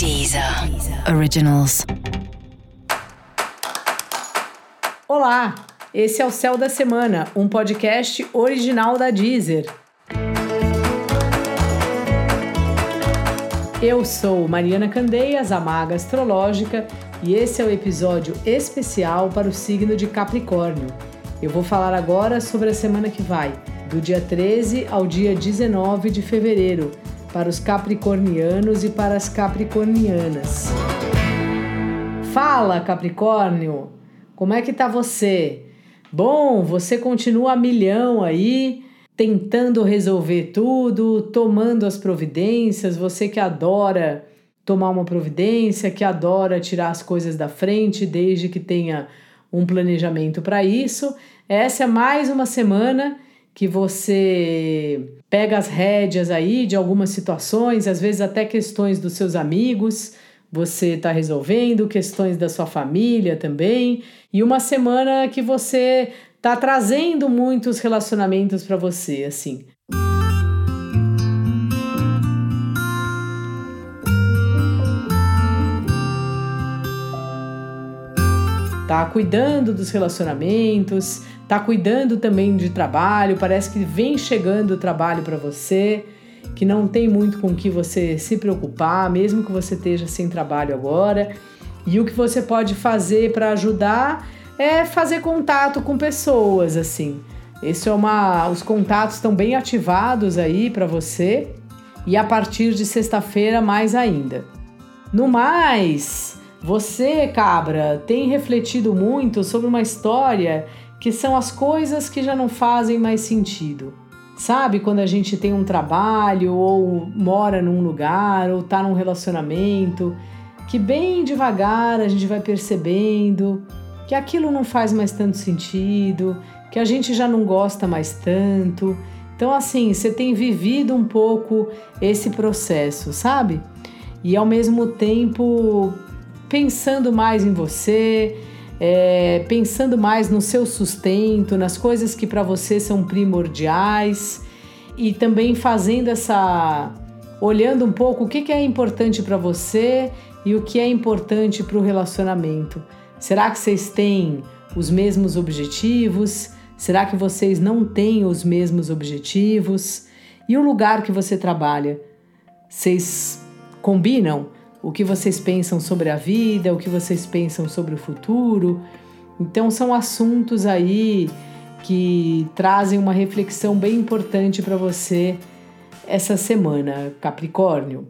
Deezer Originals. Olá, esse é o Céu da Semana, um podcast original da Deezer. Eu sou Mariana Candeias, a maga astrológica, e esse é o episódio especial para o signo de Capricórnio. Eu vou falar agora sobre a semana que vai, do dia 13 ao dia 19 de fevereiro, para os capricornianos e para as capricornianas. Fala, Capricórnio! Como é que tá você? Bom, você continua a milhão aí, tentando resolver tudo, tomando as providências, você que adora tomar uma providência, que adora tirar as coisas da frente, desde que tenha um planejamento para isso. Essa é mais uma semana que você pega as rédeas aí de algumas situações, às vezes até questões dos seus amigos, você está resolvendo, questões da sua família também, e uma semana que você está trazendo muitos relacionamentos para você, assim. Tá cuidando dos relacionamentos, tá cuidando também de trabalho, parece que vem chegando o trabalho para você, que não tem muito com que você se preocupar, mesmo que você esteja sem trabalho agora. E o que você pode fazer para ajudar é fazer contato com pessoas, assim. Esse é uma, os contatos estão bem ativados aí para você e a partir de sexta-feira mais ainda. No mais, você, cabra, tem refletido muito sobre uma história que são as coisas que já não fazem mais sentido. Sabe quando a gente tem um trabalho ou mora num lugar ou tá num relacionamento que bem devagar a gente vai percebendo que aquilo não faz mais tanto sentido, que a gente já não gosta mais tanto. Então assim, você tem vivido um pouco esse processo, sabe? E ao mesmo tempo pensando mais em você, é, pensando mais no seu sustento, nas coisas que para você são primordiais e também fazendo essa. olhando um pouco o que, que é importante para você e o que é importante para o relacionamento. Será que vocês têm os mesmos objetivos? Será que vocês não têm os mesmos objetivos? E o lugar que você trabalha? Vocês combinam? O que vocês pensam sobre a vida, o que vocês pensam sobre o futuro. Então, são assuntos aí que trazem uma reflexão bem importante para você essa semana, Capricórnio.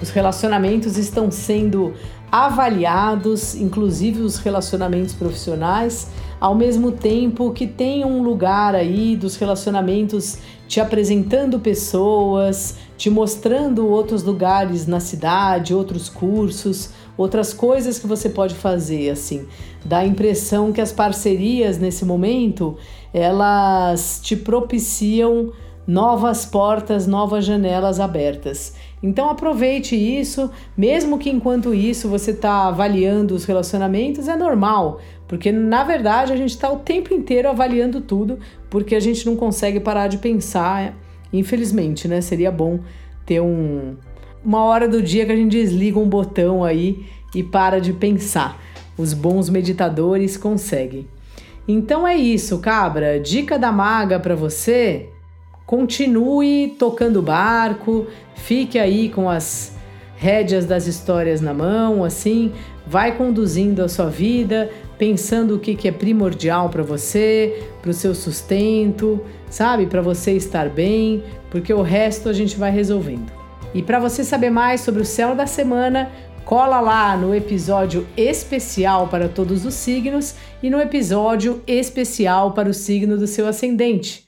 Os relacionamentos estão sendo avaliados, inclusive os relacionamentos profissionais ao mesmo tempo que tem um lugar aí dos relacionamentos te apresentando pessoas, te mostrando outros lugares na cidade, outros cursos, outras coisas que você pode fazer, assim. Dá a impressão que as parcerias nesse momento, elas te propiciam novas portas, novas janelas abertas. Então aproveite isso, mesmo que enquanto isso você está avaliando os relacionamentos, é normal. Porque na verdade a gente está o tempo inteiro avaliando tudo, porque a gente não consegue parar de pensar, infelizmente, né? Seria bom ter um, uma hora do dia que a gente desliga um botão aí e para de pensar. Os bons meditadores conseguem. Então é isso, cabra. Dica da maga para você: continue tocando o barco, fique aí com as rédeas das histórias na mão, assim, vai conduzindo a sua vida, pensando o que, que é primordial para você, para o seu sustento, sabe? Para você estar bem, porque o resto a gente vai resolvendo. E para você saber mais sobre o céu da semana, cola lá no episódio especial para todos os signos e no episódio especial para o signo do seu ascendente.